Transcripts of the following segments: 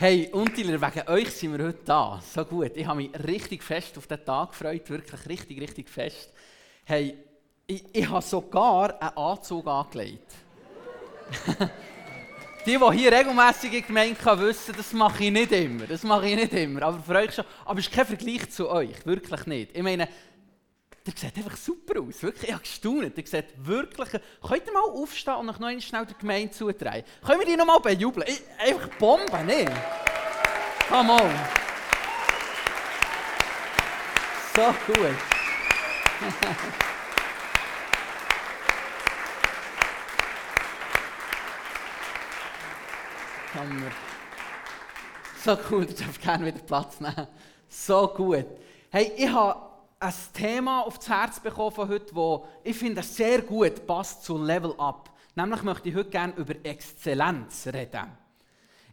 Hey, Untiler, wegen euch sind wir heute da. So gut. Ich habe mich richtig fest auf den Tag gefreut. Wirklich richtig, richtig fest. Hey, ich, ich habe sogar einen Anzug angelegt. die, die hier regelmässig in Gemeinde wissen, das mache ich nicht immer. Das mache ich nicht immer. Aber für euch schon. Aber es ist kein Vergleich zu euch. Wirklich nicht. Ich meine, der sieht einfach super aus. Wirklich, ich habe gestaunt. Der sieht wirklich... Könnt ihr mal aufstehen und noch einmal schnell der Gemeinde zutragen? Können wir die noch mal bejubeln? Ich, einfach Bombe, ne? Come on. So gut. Hammer. So cool, du darfst gerne wieder Platz nehmen. So gut. Hey, ich habe ein Thema auf das Herz bekommen von heute, das ich finde sehr gut passt zu Level Up. Nämlich möchte ich heute gerne über Exzellenz reden.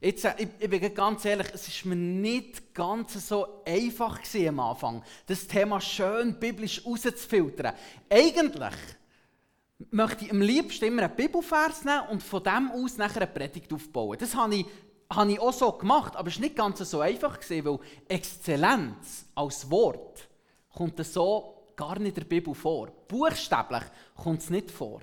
Jetzt, ich, ich bin ganz ehrlich, es ist mir nicht ganz so einfach am Anfang, das Thema schön biblisch rauszufiltern. Eigentlich möchte ich am liebsten immer einen Bibelvers nehmen und von dem aus nachher eine Predigt aufbauen. Das habe ich, habe ich auch so gemacht, aber es war nicht ganz so einfach, weil Exzellenz als Wort kommt es so gar nicht in der Bibel vor. Buchstäblich kommt es nicht vor.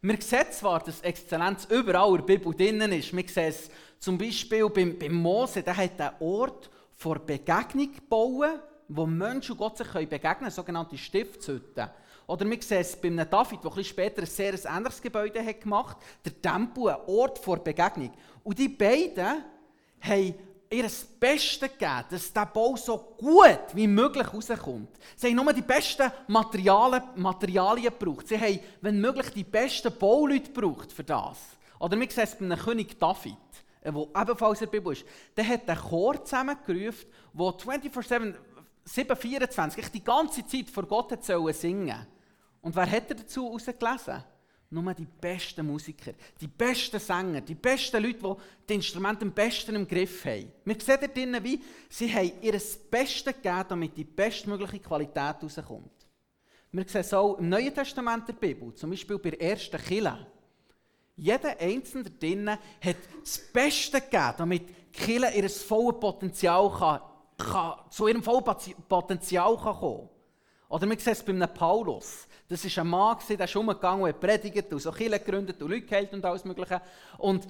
Wir sehen zwar, dass Exzellenz überall in der Bibel drin ist. Wir sehen es zum Beispiel beim, beim Mose, der hat einen Ort vor Begegnung gebaut, wo Menschen und Gott sich begegnen können, sogenannte Stiftshütten. Oder wir sehen es bei einem David, der später ein sehr ähnliches Gebäude hat gemacht hat, der Tempel, ein Ort vor Begegnung. Und die beiden haben ihr Bestes gegeben, dass der Bau so gut wie möglich rauskommt. Sie haben nur die besten Materialien, Materialien gebraucht. Sie haben, wenn möglich, die besten Bauleute gebraucht für das. Oder wir sehen es bei einem König David, der äh, ebenfalls in der Bibel ist. Der hat einen Chor zusammengerufen, der 24-7, 724 die ganze Zeit vor Gott hat singen. Und wer hat er dazu herausgelesen? Nur die besten Musiker, die besten Sänger, die besten Leute, die die Instrumente am besten im Griff haben. Wir sehen dort drinnen, wie sie haben ihr Bestes gegeben, damit die bestmögliche Qualität rauskommt. Wir sehen es auch im Neuen Testament der Bibel, zum Beispiel bei der ersten Kille. Jeder Einzelne drinnen hat das Beste gegeben, damit die Kille ihr volles Potenzial kann, kann, zu ihrem vollen Potenzial kann kommen Oder wir sehen es bei einem Paulus. Das war ein Mann, der ist umgegangen und predigt und so Kirchen gegründet und Leute geheilt und alles Mögliche. Und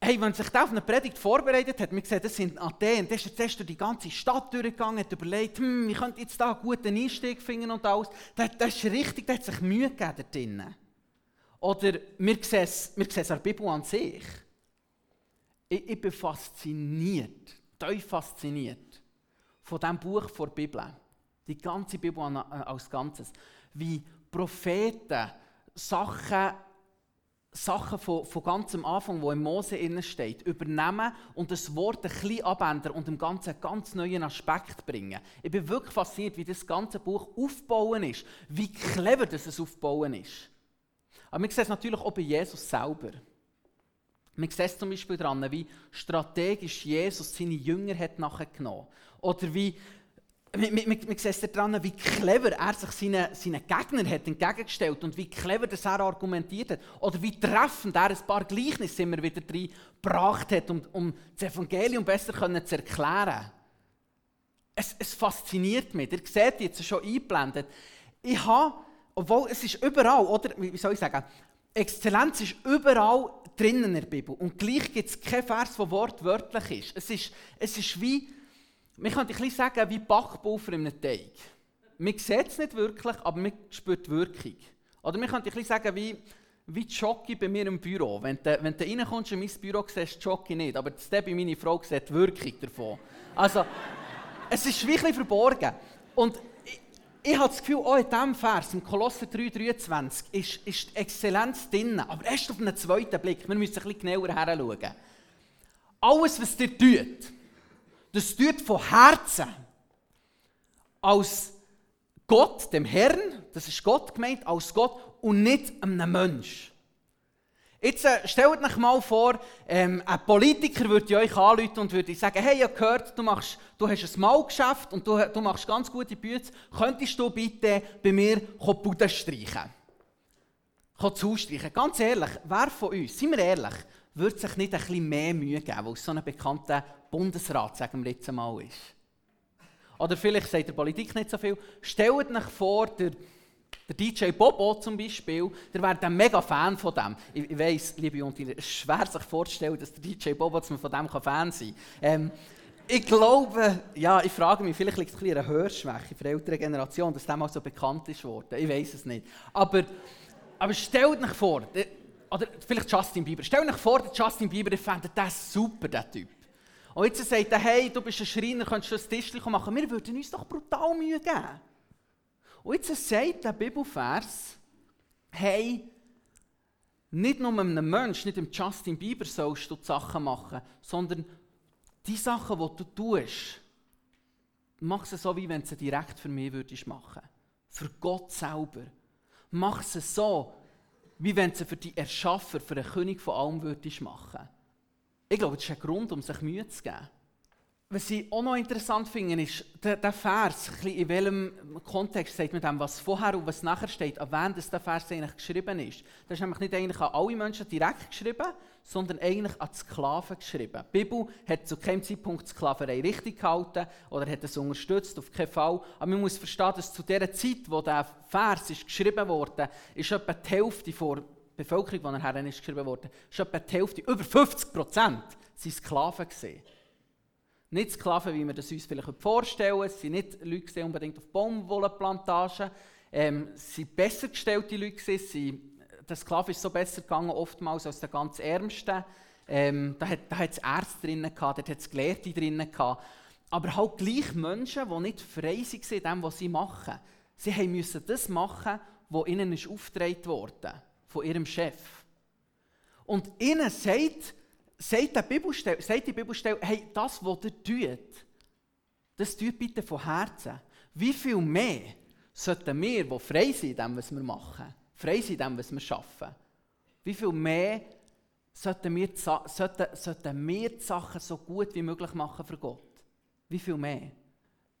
hey, wenn sich der auf eine Predigt vorbereitet hat, wir gesehen, das sind Athen, der ist zuerst durch die ganze Stadt durchgegangen, hat überlegt, hm, wie könnte jetzt da einen guten Einstieg finden und alles. Das, das ist richtig, der hat sich Mühe gegeben da drinnen. Oder wir sehen es, wir sehen es an der Bibel an sich. Ich, ich bin fasziniert, tief fasziniert von diesem Buch der Bibel. Die ganze Bibel als Ganzes. Wie Propheten Sachen, Sachen von, von ganz am Anfang, wo im Mose innen steht, übernehmen und das Wort ein bisschen abändern und dem Ganzen einen ganz neuen Aspekt bringen. Ich bin wirklich fasziniert, wie das ganze Buch aufbauen ist, wie clever das es aufbauen ist. Aber wir sehen es natürlich auch bei Jesus selber. Sehen es zum Beispiel daran, wie strategisch Jesus seine Jünger hat nachher genommen. Oder wie wir, wir, wir sehen daran, wie clever er sich seinen, seinen Gegnern hat entgegengestellt und wie clever das er argumentiert hat. Oder wie treffend er ein paar Gleichnisse immer wieder gebracht hat, um, um das Evangelium besser zu erklären. Es, es fasziniert mich. Ihr seht jetzt schon eingeblendet. Ich habe, obwohl es ist überall, oder wie soll ich sagen, Exzellenz ist überall drinnen in der Bibel. Und gleich gibt es kein Vers, der wortwörtlich ist. Es ist, es ist wie man könnte ein bisschen sagen, wie Backpulver in einem Teig. Man sieht es nicht wirklich, aber man spürt die Wirkung. Oder man könnte ein bisschen sagen, wie, wie Jockey bei mir im Büro. Wenn du, wenn du reinkommst in mein Büro, siehst du Jockey nicht, aber Debbie, meine Frau, sieht die Wirkung davon. Also, es ist wirklich verborgen. Und ich, ich habe das Gefühl, auch in diesem Vers, im Kolosser 3,23, ist, ist die Exzellenz drin. Aber erst auf einen zweiten Blick. Wir müssen ein bisschen genauer heranschauen. Alles, was dir tut, das tut von Herzen als Gott, dem Herrn, das ist Gott gemeint, als Gott und nicht einem Mensch. Jetzt äh, stellt euch mal vor, ähm, ein Politiker würde euch anrufen und würde sagen, hey, ich habe gehört, du, machst, du hast ein Malgeschäft und du, du machst ganz gute Bütze, könntest du bitte bei mir Bude streichen? Zu streichen. Ganz ehrlich, wer von uns, seien wir ehrlich, würde sich nicht ein bisschen mehr Mühe geben, weil es so ein bekannter Bundesrat, sagen wir jetzt einmal, ist. Oder vielleicht sagt der Politik nicht so viel. Stellt euch vor, der, der DJ Bobo zum Beispiel, der wäre ein mega Fan von dem. Ich, ich weiss, liebe Jungs, es ist schwer sich vorzustellen, dass der DJ Bobo von dem Fan sein kann. Ähm, ich glaube, ja, ich frage mich, vielleicht liegt es ein eine Hörschwäche für die ältere Generation, dass das mal so bekannt ist worden. Ich weiß es nicht. Aber, aber stellt euch vor, oder vielleicht Justin Bieber, stellt euch vor, der Justin Bieber, fände das super, der Typ. Und jetzt sagt er, hey, du bist ein Schreiner, könntest du ein Tischchen machen? Wir würden uns doch brutal Mühe geben. Und jetzt sagt der Bibelvers, hey, nicht nur einem Menschen, nicht dem Justin Bieber sollst du die Sachen machen, sondern die Sachen, die du tust, mach sie so, wie wenn du sie direkt für mich würdest machen. Für Gott selber. Mach sie so, wie wenn sie für die Erschaffer, für den König von allem würdest machen. Ich glaube, das ist ein Grund, um sich Mühe zu geben. Was ich auch noch interessant finde, ist der, Vers, in welchem Kontext sagt man dem, was vorher und was nachher steht, an wen das der Vers eigentlich geschrieben ist. Das ist nämlich nicht eigentlich an alle Menschen direkt geschrieben, sondern eigentlich an Sklaven geschrieben. Die Bibel hat zu keinem Zeitpunkt Sklaverei richtig gehalten oder hat es unterstützt, auf keinen Fall. Aber man muss verstehen, dass zu der Zeit, wo der Vers ist geschrieben wurde, ist etwa die Hälfte der Bevölkerung, die nachher geschrieben wurde, ist etwa die Hälfte, über 50 Prozent, sind Sklaven gewesen. Nicht Sklaven, wie wir das uns vielleicht vorstellen. Es sind nicht Leute unbedingt auf Baumwollenplantagen. Ähm, es waren besser gestellte Leute. Sie, der Sklave ist so besser gegangen, oftmals als der ganz Ärmste. Ähm, da hat es Ärzte drin, gehabt, dort es Gelehrte drin. Gehabt. Aber halt gleich Menschen, die nicht frei waren in dem, was sie machen. Sie mussten das machen, was ihnen aufgetragen wurde, von ihrem Chef. Und ihnen sagt sagt die Bibelstelle, sagt die Bibelstelle hey, das, was ihr tut, das tut bitte von Herzen. Wie viel mehr sollten wir, die frei sind in dem, was wir machen, frei sind in dem, was wir schaffen, wie viel mehr sollten wir, sollten, sollten wir die Sachen so gut wie möglich machen für Gott? Wie viel mehr?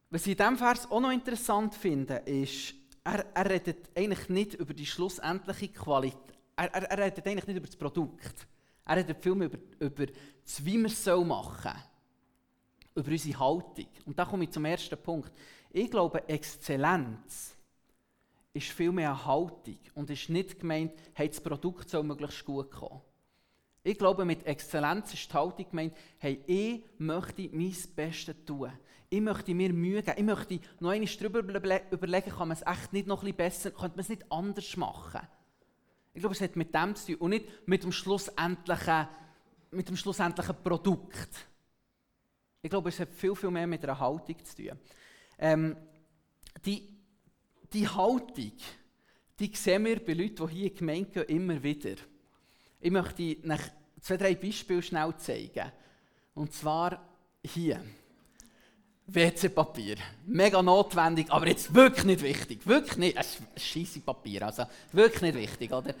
Was ich in diesem Vers auch noch interessant finde, ist, er, er redet eigentlich nicht über die schlussendliche Qualität, er, er, er redet eigentlich nicht über das Produkt. Er redet viel mehr über, über das, wie wir es machen sollen. Über unsere Haltung. Und da komme ich zum ersten Punkt. Ich glaube, Exzellenz ist viel mehr eine Haltung und ist nicht gemeint, hey, das Produkt soll möglichst gut kommen. Ich glaube, mit Exzellenz ist die Haltung gemeint, hey, ich möchte mein Bestes tun. Ich möchte mir Mühe geben. Ich möchte noch einmal darüber überlegen, kann man es echt nicht noch ein bisschen besser, könnte man es nicht anders machen. Ich glaube, es hat mit dem zu tun und nicht mit dem schlussendlichen, mit dem schlussendlichen Produkt. Ich glaube, es hat viel, viel mehr mit einer Haltung zu tun. Ähm, die, die Haltung, die sehen wir bei Leuten, die hier in die gehen, immer wieder. Ich möchte nach zwei, drei Beispiele schnell zeigen. Und zwar hier. WC-Papier. Mega notwendig, aber jetzt wirklich nicht wichtig. Wirklich nicht. Es ist scheisse Papier, also wirklich nicht wichtig, oder?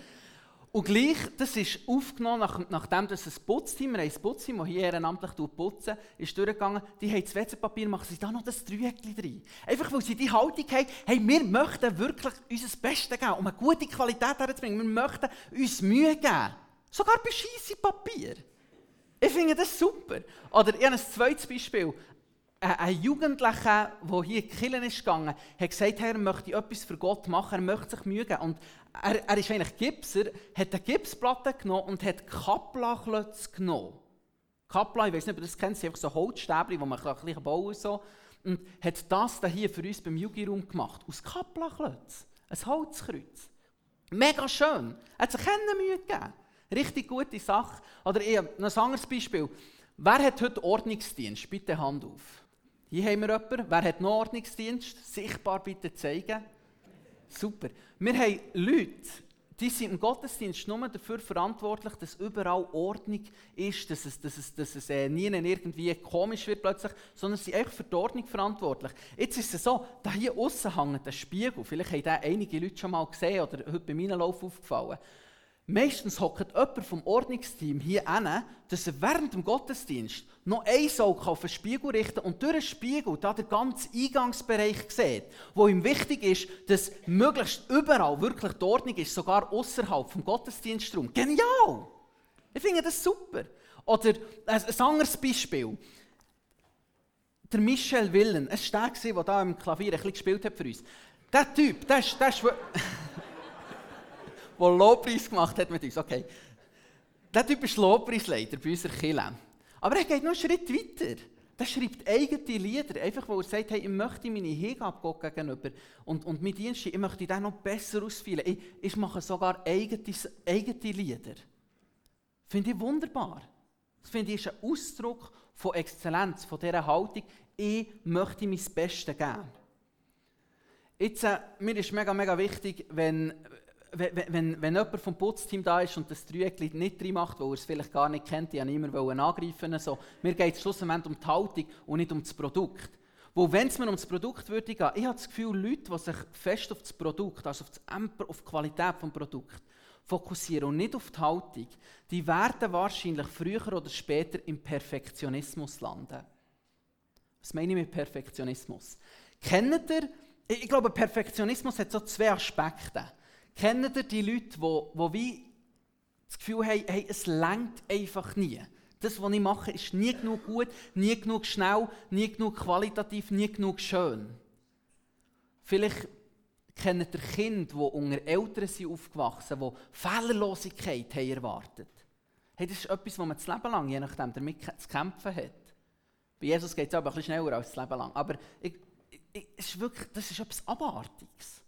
Und gleich, das ist aufgenommen, nach, nachdem das ein Putzteam, wir haben ein Putzteam, das hier ehrenamtlich putzen, ist durchgegangen, die haben das WC-Papier, machen sie da noch das Dreieckchen drin. Einfach, weil sie die Haltung haben, hey, wir möchten wirklich unser Bestes geben, um eine gute Qualität herzubringen. Wir möchten uns Mühe geben. Sogar bei scheisse Papier. Ich finde das super. Oder ich habe ein zweites Beispiel ein Jugendlicher, der hier in die Kirche ist gegangen, hat gesagt, er möchte etwas für Gott machen, er möchte sich Mühe geben. Und er, er ist eigentlich Gipser, hat eine Gipsplatte genommen und hat Kapla-Klötze genommen. Kapla, ich weiß nicht, ob ihr das kennt, sind einfach so Holzstäbchen, die man ein bisschen bauen kann. So. Und hat das hier für uns beim Jugi-Raum gemacht. Aus Kapla-Klötze. Ein Holzkreuz. Mega schön. Er hat sich keine Mühe gegeben. Richtig gute Sache. Oder noch ein anderes Beispiel. Wer hat heute Ordnungsdienst? Bitte Hand auf. Hier haben wir jemanden. Wer hat noch Ordnungsdienst? Sichtbar bitte zeigen. Super. Wir haben Leute, die sind im Gottesdienst nur dafür verantwortlich, dass überall Ordnung ist, dass es, dass es, dass es äh, nie irgendwie komisch wird plötzlich, sondern sie sind einfach für die Ordnung verantwortlich. Jetzt ist es so, da hier außen hängt ein Spiegel. Vielleicht haben das einige Leute schon mal gesehen oder heute bei meinem Lauf aufgefallen. Meistens hockt jemand vom Ordnungsteam hier hin, dass er während dem Gottesdienst noch ein Auge auf den Spiegel richten und durch den Spiegel da den ganzen Eingangsbereich sieht, wo ihm wichtig ist, dass möglichst überall wirklich die Ordnung ist, sogar außerhalb vom Gottesdienstraum. Genial! Ich finde das super. Oder ein, ein anderes Beispiel. Der Michel Willen, es war der, der da im Klavier ein bisschen gespielt hat für uns. Der Typ, der ist, der ist der Lobpreis gemacht hat mit uns, okay. Der Typ ist Lobpreisleiter bei unserer Kirche. Aber er geht noch einen Schritt weiter. Der schreibt eigene Lieder, einfach weil er sagt, hey, ich möchte meine Hingabe Gott gegenüber und, und mein Dienst, ich möchte den noch besser ausfüllen. Ich, ich mache sogar eigene, eigene Lieder. Finde ich wunderbar. Das finde ich ist ein Ausdruck von Exzellenz, von dieser Haltung, ich möchte mein Bestes geben. Jetzt, äh, mir ist mega, mega wichtig, wenn, wenn, wenn, wenn jemand vom Putzteam da ist und das Dreieckchen nicht drin macht, weil er es vielleicht gar nicht kennt, ich wollte immer angreifen. So. Mir geht es schlussendlich um die Haltung und nicht um das Produkt. Wo, wenn es mir um das Produkt würde gehen, ich habe das Gefühl, Leute, die sich fest auf das Produkt, also auf, das auf die Qualität des Produkts fokussieren und nicht auf die Haltung, die werden wahrscheinlich früher oder später im Perfektionismus landen. Was meine ich mit Perfektionismus? Kennt ihr, ich glaube, Perfektionismus hat so zwei Aspekte. Kennt ihr die Leute, die, die wie das Gefühl haben, hey, es längt einfach nie. Das, was ich mache, ist nie genug gut, nie genug schnell, nie genug qualitativ, nie genug schön. Vielleicht kennt ihr Kinder, die unter Eltern sind aufgewachsen sind, die Fehlerlosigkeit haben erwartet hey, Das ist etwas, was man das Leben lang, je nachdem, damit zu kämpfen hat. Bei Jesus geht es aber ein bisschen schneller als das Leben lang. Aber ich, ich, ist wirklich, das ist etwas Abartiges.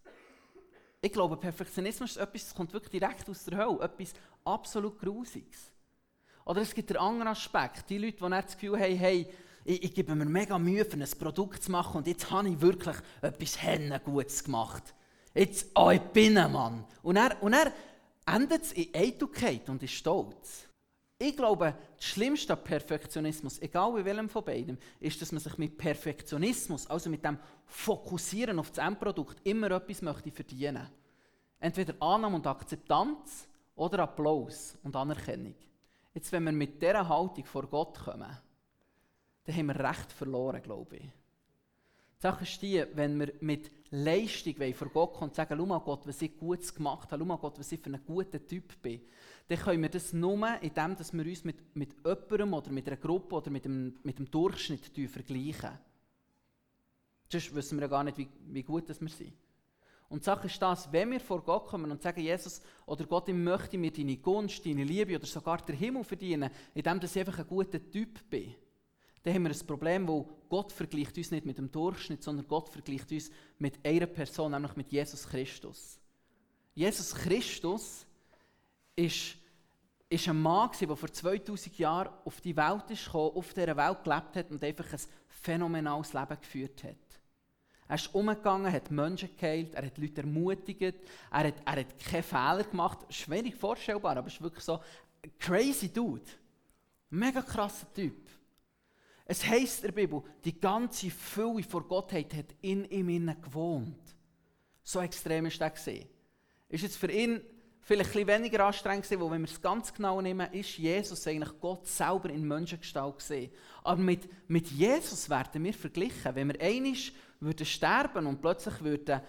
Ich glaube, Perfektionismus ist etwas, das kommt wirklich direkt aus der Hölle. Etwas absolut Grusiges. Oder es gibt einen anderen Aspekt. Die Leute, die das Gefühl haben, hey, ich, ich, gebe mir mega Mühe, für ein Produkt zu machen und jetzt habe ich wirklich etwas Hennen Gutes gemacht. Jetzt, oh, ich bin ein Mann. Und er, und er endet es in Eitelkeit und ist stolz. Ich glaube, das Schlimmste an Perfektionismus, egal bei welchem von beiden, ist, dass man sich mit Perfektionismus, also mit dem Fokussieren auf das Endprodukt, immer etwas möchte verdienen. Entweder Annahme und Akzeptanz oder Applaus und Anerkennung. Jetzt, wenn wir mit dieser Haltung vor Gott kommen, dann haben wir recht verloren, glaube ich. Die Sache ist die, wenn wir mit Leistung vor Gott kommen und sagen, schau mal Gott, was ich Gutes gemacht habe, schau mal Gott, was ich für ein guter Typ bin, dann können wir das nur, indem wir uns mit, mit jemandem oder mit einer Gruppe oder mit dem, mit dem Durchschnitt vergleichen. Sonst wissen wir ja gar nicht, wie, wie gut wir sind. Und die Sache ist das, wenn wir vor Gott kommen und sagen, Jesus oder Gott, ich möchte mir deine Gunst, deine Liebe oder sogar den Himmel verdienen, indem ich einfach ein guter Typ bin, dann haben wir ein Problem, wo Gott vergleicht uns nicht mit dem Durchschnitt, sondern Gott vergleicht uns mit einer Person, nämlich mit Jesus Christus. Jesus Christus ist, ist ein Mann, der vor 2000 Jahren auf die Welt ist auf dieser Welt gelebt hat und einfach ein phänomenales Leben geführt hat. Er ist umgegangen, hat Menschen geheilt, er hat Leute ermutigt, er hat, er hat keine Fehler gemacht. Schwierig vorstellbar, aber es ist wirklich so ein crazy Dude. Mega krasser Typ. Es heisst in der Bibel, die ganze Fülle vor Gottheit hat in ihm gewohnt. So extrem ist er. Ist jetzt für ihn vielleicht ein weniger anstrengend gewesen, wenn wir es ganz genau nehmen, ist Jesus eigentlich Gott selber in Menschengestalt gesehen. Aber mit, mit Jesus werden wir verglichen. Wenn wir einig würden sterben und plötzlich würden,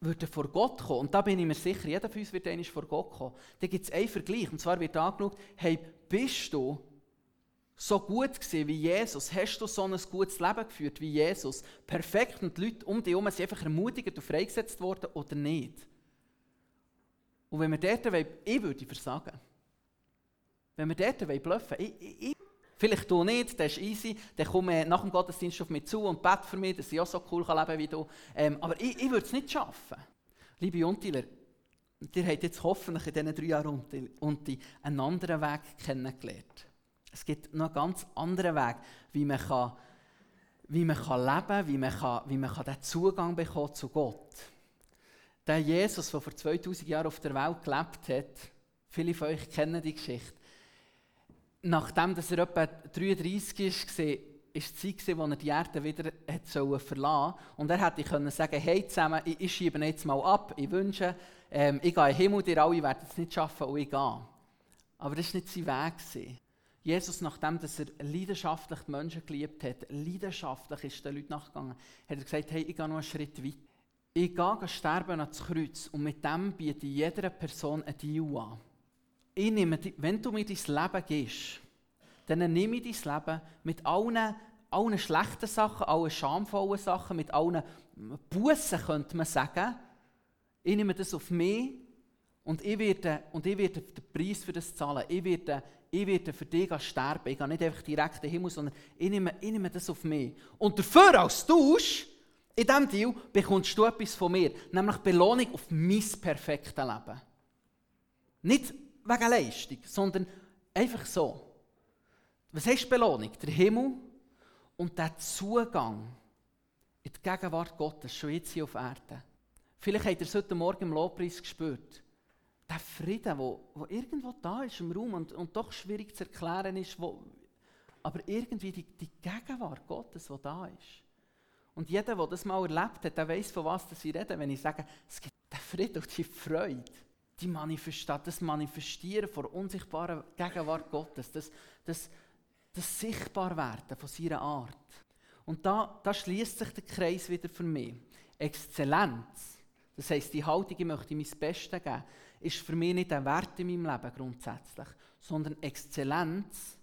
würden vor Gott kommen, und da bin ich mir sicher, jeder von uns wird einig vor Gott kommen, dann gibt es einen Vergleich. Und zwar wird angeschaut, hey, bist du so gut gewesen wie Jesus? Hast du so ein gutes Leben geführt wie Jesus? Perfekt und die Leute um dich herum sind einfach ermutigt und freigesetzt worden oder nicht? Und wenn wir dort wollen, ich würde versagen. Wenn wir dort wollen bluffen, ich, ich, ich, vielleicht du nicht, das ist easy, dann komme nach dem Gottesdienst auf mich zu und bete für mich, dass ich auch so cool leben kann wie du. Ähm, aber ich, ich würde es nicht schaffen. Liebe Juntiler, ihr habt jetzt hoffentlich in diesen drei Jahren Unti einen anderen Weg kennengelernt. Es gibt noch einen ganz anderen Weg, wie man, kann, wie man kann leben kann, wie man, kann, wie man kann den Zugang bekommen zu Gott. Der Jesus, der vor 2000 Jahren auf der Welt gelebt hat, viele von euch kennen die Geschichte. Nachdem dass er etwa 33 ist, war die Zeit, wo er die Erde wieder hat verlassen sollte. Und er hätte können sagen, hey zusammen, ich, schiebe jetzt mal ab, ich wünsche, ähm, ich gehe in den Himmel, ihr alle werdet es nicht schaffen und ich gehe. Aber das war nicht sein Weg. Jesus, nachdem dass er leidenschaftlich die Menschen geliebt hat, leidenschaftlich ist den Leuten nachgegangen, hat er gesagt, hey, ich gehe noch einen Schritt weiter. Ich gehe sterben ans Kreuz und mit dem biete ich jeder Person ein Deal an. ich nehme, wenn du mir dein Leben gibst, dann nehme ich dein Leben mit allen, allen schlechten Sachen, allen schamvollen Sachen, mit allen Bussen, könnte man sagen. Ich nehme das auf mich und ich werde, und ich werde den Preis für das zahlen. Ich werde, ich werde für dich sterben. Ich gehe nicht einfach direkt in den Himmel, sondern ich nehme, ich nehme das auf mich. Und dafür, als Tausch, in diesem Deal, bekommst du etwas von mir. Nämlich Belohnung auf mein perfektes Leben. Nicht wegen Leistung, sondern einfach so. Was heißt Belohnung? Der Himmel und der Zugang in die Gegenwart Gottes, schon jetzt hier auf Erden. Vielleicht habt ihr es heute Morgen im Lobpreis gespürt. Der Frieden, der, irgendwo da ist im Raum und, und doch schwierig zu erklären ist, wo, aber irgendwie die, die Gegenwart Gottes, die da ist. Und jeder, der das mal erlebt hat, der weiß, von was ich rede, wenn ich sage, es gibt den Frieden und die Freude die Manifestat, das Manifestieren von unsichtbaren Gegenwart Gottes, das, das, das Sichtbarwerden von seiner Art. Und da, da schließt sich der Kreis wieder für mich. Exzellenz, das heisst, die Haltung, ich möchte mein Bestes geben, ist für mich nicht ein Wert in meinem Leben grundsätzlich, sondern Exzellenz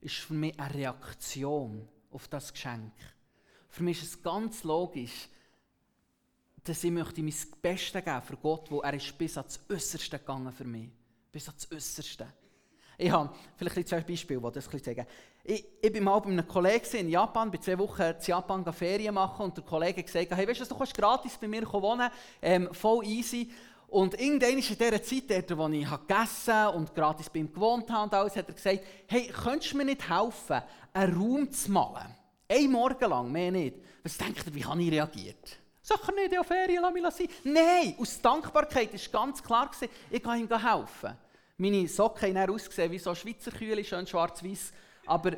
ist für mich eine Reaktion auf das Geschenk. Für mich ist es ganz logisch, dass ich möchte mein Bestes geben für Gott, wo er ist bis ans Äußerste gegangen für mich. Bis ans Äußerste. Ich habe vielleicht zwei Beispiele, die das zeigen. Ich, ich bin mal bei einem Kollegen in Japan, bei zwei Wochen in Japan Ferien machen und der Kollege hat gesagt, hey, weißt du, du kannst gratis bei mir wohnen, ähm, voll easy. Und irgendwann in dieser Zeit, dort, wo ich gegessen und gratis bei ihm gewohnt habe und alles, hat er gesagt, hey, könntest du mir nicht helfen, einen Raum zu malen? Ein Morgen lang, mehr nicht. Was denkt ihr, wie habe ich reagiert? Sicher nicht auf Ferien, lass mich sein. Nein, aus Dankbarkeit war ganz klar, ich kann ihm helfen. Meine Socken haben ausgesehen wie so Schweizer Kühle, schön schwarz-weiß. Aber,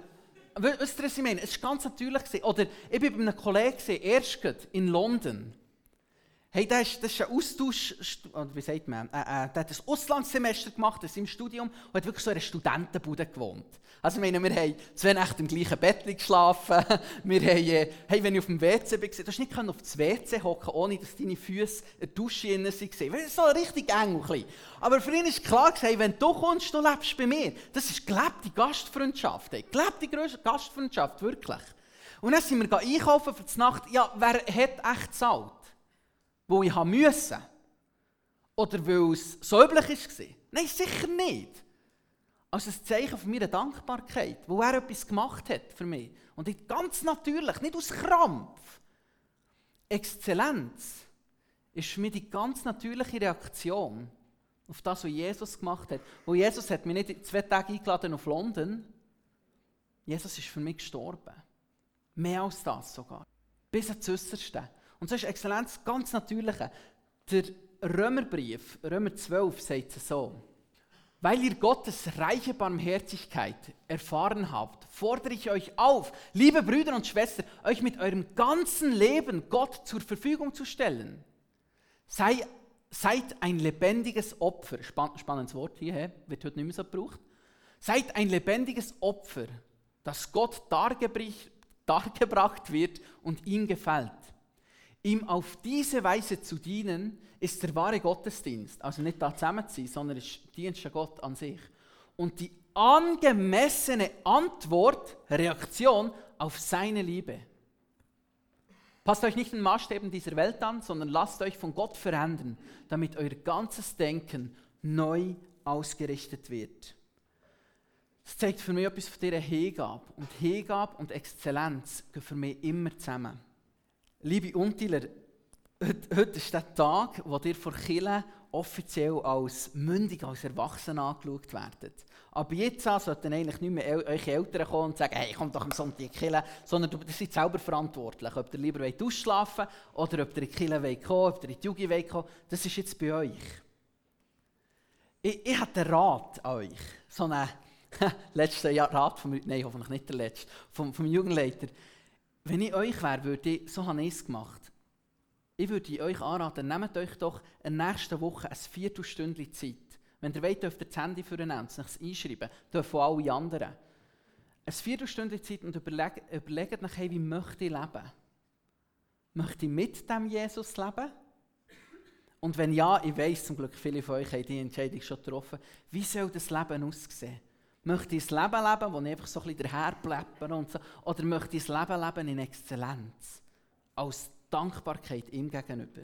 was ich meine? Es war ganz natürlich. Oder ich war bei einem Kollegen, erst in London. Hey, das ist, das ist ein Austausch, wie sagt man, äh, äh, der hat ein Auslandssemester gemacht in seinem Studium und hat wirklich so in einer Studentenbude gewohnt. Also, ich meine, wir haben zwei Nächte im gleichen Bett geschlafen. Wir haben, äh, hey, wenn ich auf dem WC war, du hast nicht auf das WC hocken, ohne dass deine Füße in der Dusche drin waren. Das ist so richtig eng. Aber für ihn ist klar, hey, wenn du kommst, du lebst bei mir. Das ist gelebte Gastfreundschaft. Hey. Gelebte Gastfreundschaft, wirklich. Und dann sind wir einkaufen für die Nacht. Ja, wer hat echt gezahlt? Wo ich musste? Oder weil es so üblich war? Nein, sicher nicht als ein Zeichen von meiner Dankbarkeit, wo er etwas gemacht hat für mich. Und nicht ganz natürlich, nicht aus Krampf. Exzellenz ist für mich die ganz natürliche Reaktion auf das, was Jesus gemacht hat. Wo Jesus hat mich nicht zwei Tage eingeladen auf London. Jesus ist für mich gestorben. Mehr als das sogar. Bis ans Äußerste. Und so ist Exzellenz ganz natürlich. Der Römerbrief, Römer 12, sagt es so. Weil ihr Gottes reiche Barmherzigkeit erfahren habt, fordere ich euch auf, liebe Brüder und Schwestern, euch mit eurem ganzen Leben Gott zur Verfügung zu stellen. Sei, seid ein lebendiges Opfer. Spann, spannendes Wort hier, wird heute nicht mehr so gebraucht. Seid ein lebendiges Opfer, das Gott dargebracht wird und ihm gefällt. Ihm auf diese Weise zu dienen, ist der wahre Gottesdienst. Also nicht da zusammen zu sein, sondern ist Dienst an Gott an sich. Und die angemessene Antwort, Reaktion auf seine Liebe. Passt euch nicht den Maßstäben dieser Welt an, sondern lasst euch von Gott verändern, damit euer ganzes Denken neu ausgerichtet wird. Das zeigt für mich etwas von dieser Hingabe. Und Hingabe und Exzellenz gehen für mich immer zusammen. Liebe Untiler, heute ist der Tag, wo ihr vor Kirche offiziell als mündig, als Erwachsene angeschaut werdet. Aber jetzt sollten eigentlich nicht mehr eure Eltern kommen und sagen, hey, komm doch am Sonntag in die Kirche, sondern ihr seid selber verantwortlich, ob ihr lieber ausschlafen wollt oder ob ihr in die Kirche wollt kommen ob ihr in die Jugend wollt Das ist jetzt bei euch. Ich, ich habe einen Rat an euch, so einen letzten Rat, vom, nein, hoffentlich nicht der letzte, vom, vom Jugendleiter. Wenn ich euch wäre, würde ich, so habe ich es gemacht. Ich würde euch anraten, nehmt euch doch in der nächsten Woche ein Viertelstündchen Zeit. Wenn ihr wollt, dürft ihr das Handy und es einschreiben. Dürfen alle anderen. Ein Viertelstündchen Zeit und überlegt, überlegt euch, wie möchte ich leben? Möchte ich mit dem Jesus leben? Und wenn ja, ich weiß zum Glück, viele von euch haben diese Entscheidung schon getroffen. Wie soll das Leben aussehen? Möchte ich ein Leben leben, wo ich einfach so ein bisschen daherpläppere und so? Oder möchte ich ein Leben leben in Exzellenz? Als Dankbarkeit ihm gegenüber.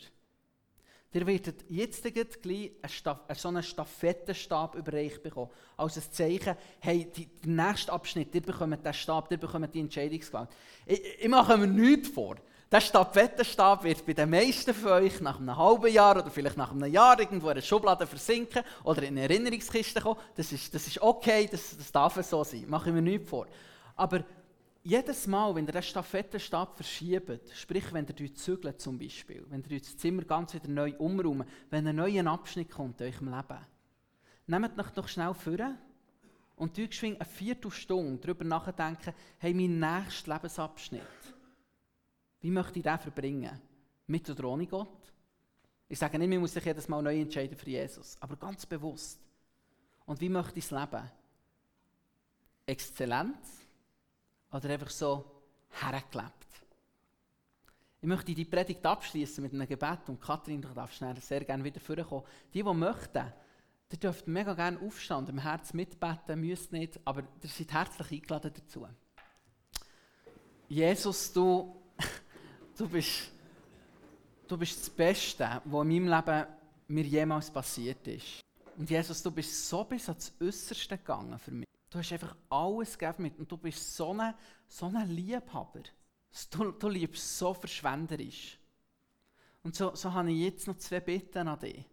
Ihr werdet jetzt gleich einen, so einen Stafettenstab überreicht bekommen. Als ein Zeichen, hey, der nächste Abschnitt, ihr bekommt den Stab, ihr bekommt die Entscheidungsgewalt. Ich, ich mache mir nichts vor. Der Stafettenstab wird bei den meisten von euch nach einem halben Jahr oder vielleicht nach einem Jahr irgendwo in einer Schublade versinken oder in eine Erinnerungskiste kommen. Das ist, das ist okay, das, das darf so sein. Mache ich mir nichts vor. Aber jedes Mal, wenn ihr den Stafettenstab verschiebt, sprich, wenn ihr zügelt zum Beispiel, wenn ihr das Zimmer ganz wieder neu umräumt, wenn ein neuer Abschnitt kommt in eurem Leben, nehmt euch doch schnell vor und geschwind eine Viertelstunde darüber nachdenken, hey, mein nächster Lebensabschnitt, wie möchte ich den verbringen? Mit oder ohne Gott? Ich sage nicht, man muss sich jedes Mal neu entscheiden für Jesus, aber ganz bewusst. Und wie möchte ich es leben? Exzellenz? oder einfach so hergelebt. Ich möchte die Predigt abschließen mit einem Gebet und Kathrin, du darfst schnell sehr gerne wieder vorkommen. Die, die möchten, ihr dürft mega gerne aufstehen im Herz mitbeten, müsst nicht, aber ihr seid herzlich eingeladen dazu. Jesus, du, du, bist, du bist das Beste, was in meinem Leben mir jemals passiert ist. Und Jesus, du bist so bis ans Äußerste gegangen für mich. Du hast einfach alles gegeben mit und du bist so ein so eine Liebhaber. Du, du liebst so verschwenderisch. Und so, so habe ich jetzt noch zwei Bitten an dich.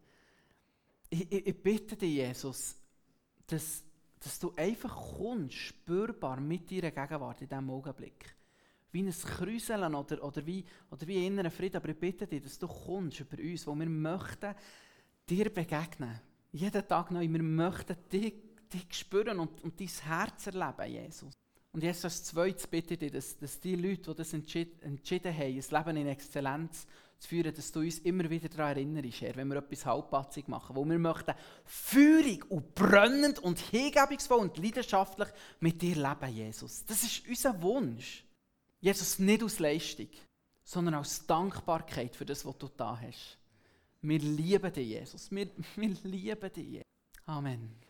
Ich, ich, ich bitte dich, Jesus, dass, dass du einfach kommst, spürbar mit deiner Gegenwart in diesem Augenblick. Wie ein Kräuseln oder, oder, wie, oder wie innerer Frieden. Aber ich bitte dich, dass du kommst über uns, wo wir möchten dir begegnen. Jeden Tag neu. Wir möchten dich dich spüren und, und dein Herz erleben, Jesus. Und jetzt als zweites bitte ich dich, dass, dass die Leute, die das entschied, entschieden haben, ein Leben in Exzellenz zu führen, dass du uns immer wieder daran erinnerst, Herr, wenn wir etwas halbpatzig machen, wo wir möchten feurig und brennend und hingebungsvoll und leidenschaftlich mit dir leben, Jesus. Das ist unser Wunsch. Jesus, nicht aus Leistung, sondern aus Dankbarkeit für das, was du da hast. Wir lieben dich, Jesus. Wir, wir lieben dich. Amen.